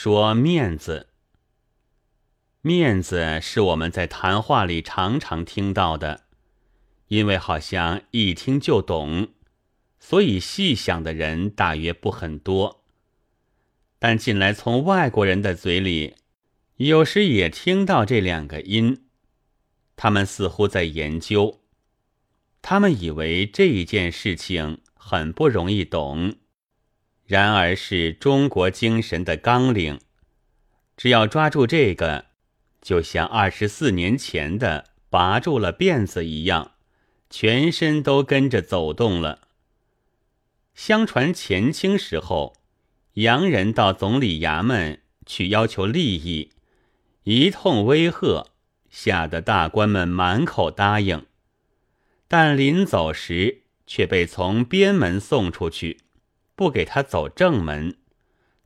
说面子。面子是我们在谈话里常常听到的，因为好像一听就懂，所以细想的人大约不很多。但近来从外国人的嘴里，有时也听到这两个音，他们似乎在研究，他们以为这一件事情很不容易懂，然而是中国精神的纲领，只要抓住这个。就像二十四年前的拔住了辫子一样，全身都跟着走动了。相传前清时候，洋人到总理衙门去要求利益，一通威吓，吓得大官们满口答应，但临走时却被从边门送出去，不给他走正门，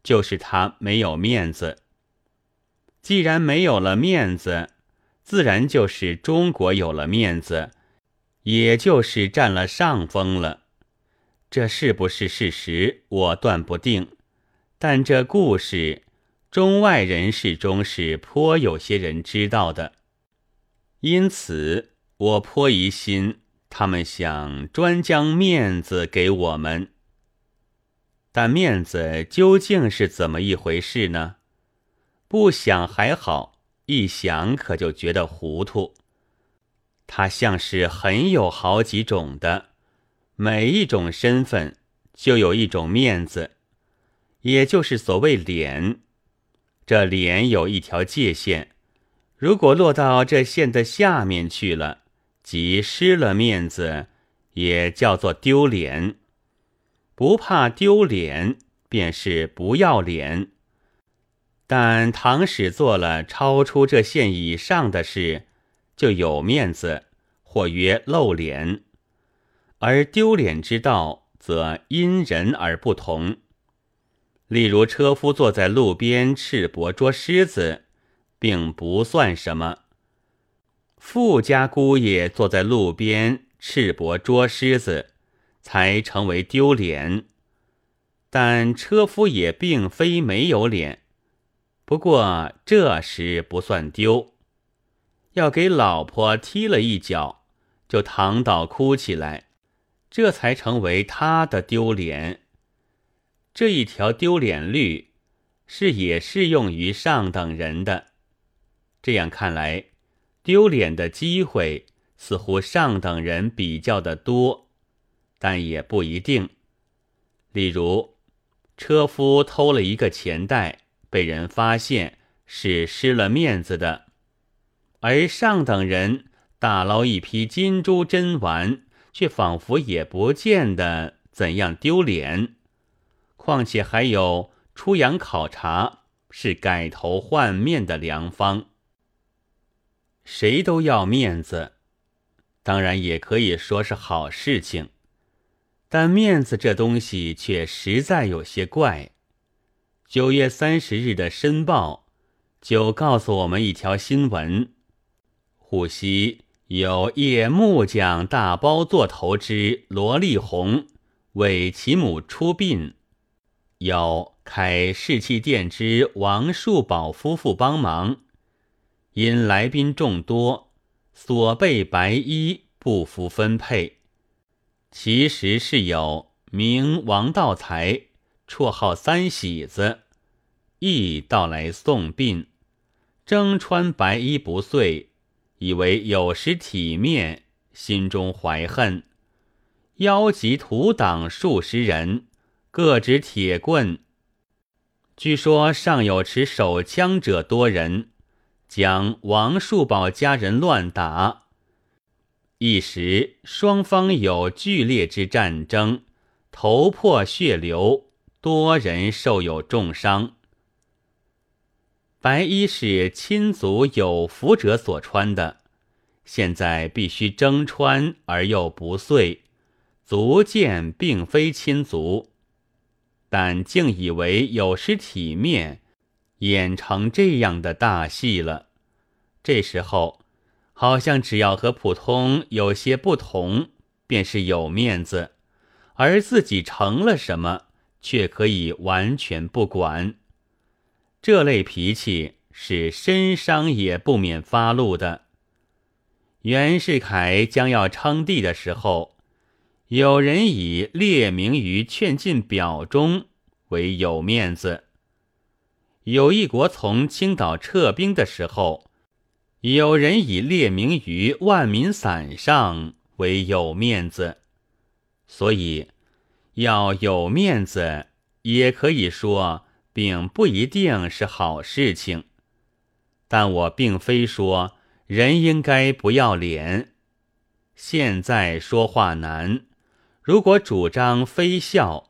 就是他没有面子。既然没有了面子，自然就是中国有了面子，也就是占了上风了。这是不是事实，我断不定。但这故事，中外人士中是颇有些人知道的，因此我颇疑心他们想专将面子给我们。但面子究竟是怎么一回事呢？不想还好，一想可就觉得糊涂。他像是很有好几种的，每一种身份就有一种面子，也就是所谓脸。这脸有一条界限，如果落到这线的下面去了，即失了面子，也叫做丢脸。不怕丢脸，便是不要脸。但唐使做了超出这线以上的事，就有面子，或曰露脸；而丢脸之道，则因人而不同。例如车夫坐在路边赤膊捉狮子，并不算什么；富家姑爷坐在路边赤膊捉狮子，才成为丢脸。但车夫也并非没有脸。不过这时不算丢，要给老婆踢了一脚，就躺倒哭起来，这才成为他的丢脸。这一条丢脸律是也适用于上等人的。这样看来，丢脸的机会似乎上等人比较的多，但也不一定。例如，车夫偷了一个钱袋。被人发现是失了面子的，而上等人大捞一批金珠珍玩，却仿佛也不见得怎样丢脸。况且还有出洋考察，是改头换面的良方。谁都要面子，当然也可以说是好事情，但面子这东西却实在有些怪。九月三十日的《申报》就告诉我们一条新闻：沪西有叶木匠大包座头之罗丽红为其母出殡，有开士气店之王树宝夫妇帮忙，因来宾众多，所备白衣不服分配。其实是有名王道才。绰号三喜子，亦到来送殡，征穿白衣不遂，以为有失体面，心中怀恨，邀集土党数十人，各执铁棍。据说尚有持手枪者多人，将王树宝家人乱打。一时双方有剧烈之战争，头破血流。多人受有重伤。白衣是亲族有福者所穿的，现在必须征穿而又不遂，足见并非亲族，但竟以为有失体面，演成这样的大戏了。这时候，好像只要和普通有些不同，便是有面子，而自己成了什么？却可以完全不管，这类脾气是身伤也不免发怒的。袁世凯将要称帝的时候，有人以列名于劝进表中为有面子；有一国从青岛撤兵的时候，有人以列名于万民伞上为有面子。所以，要有面子，也可以说。并不一定是好事情，但我并非说人应该不要脸。现在说话难，如果主张非孝，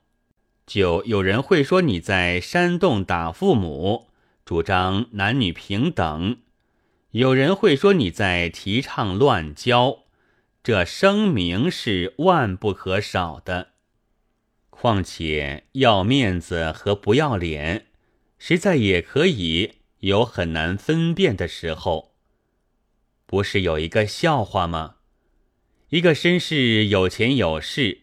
就有人会说你在煽动打父母；主张男女平等，有人会说你在提倡乱交。这声明是万不可少的。况且要面子和不要脸，实在也可以有很难分辨的时候。不是有一个笑话吗？一个绅士有钱有势，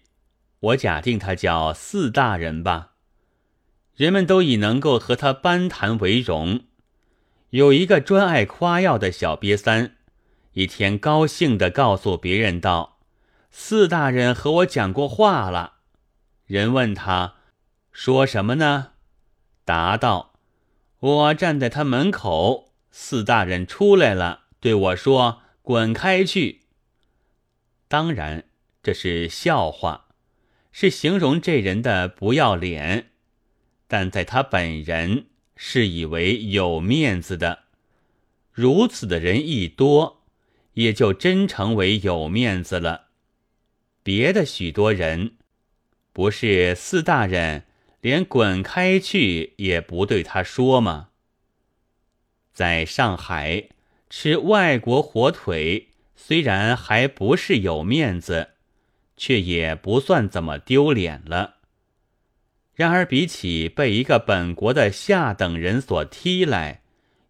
我假定他叫四大人吧，人们都以能够和他攀谈为荣。有一个专爱夸耀的小瘪三，一天高兴地告诉别人道：“四大人和我讲过话了。”人问他，说什么呢？答道：“我站在他门口，四大人出来了，对我说：‘滚开去。’当然，这是笑话，是形容这人的不要脸。但在他本人是以为有面子的，如此的人一多，也就真成为有面子了。别的许多人。”不是四大人连滚开去也不对他说吗？在上海吃外国火腿，虽然还不是有面子，却也不算怎么丢脸了。然而比起被一个本国的下等人所踢来，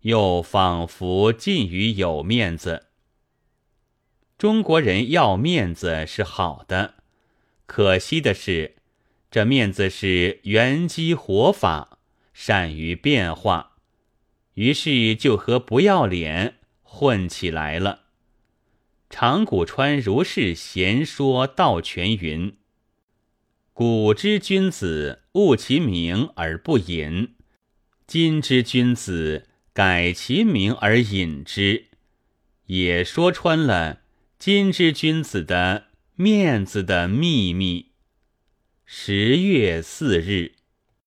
又仿佛近于有面子。中国人要面子是好的，可惜的是。这面子是圆机活法，善于变化，于是就和不要脸混起来了。长谷川如是闲说道全云：“古之君子务其名而不隐，今之君子改其名而隐之。”也说穿了今之君子的面子的秘密。十月四日。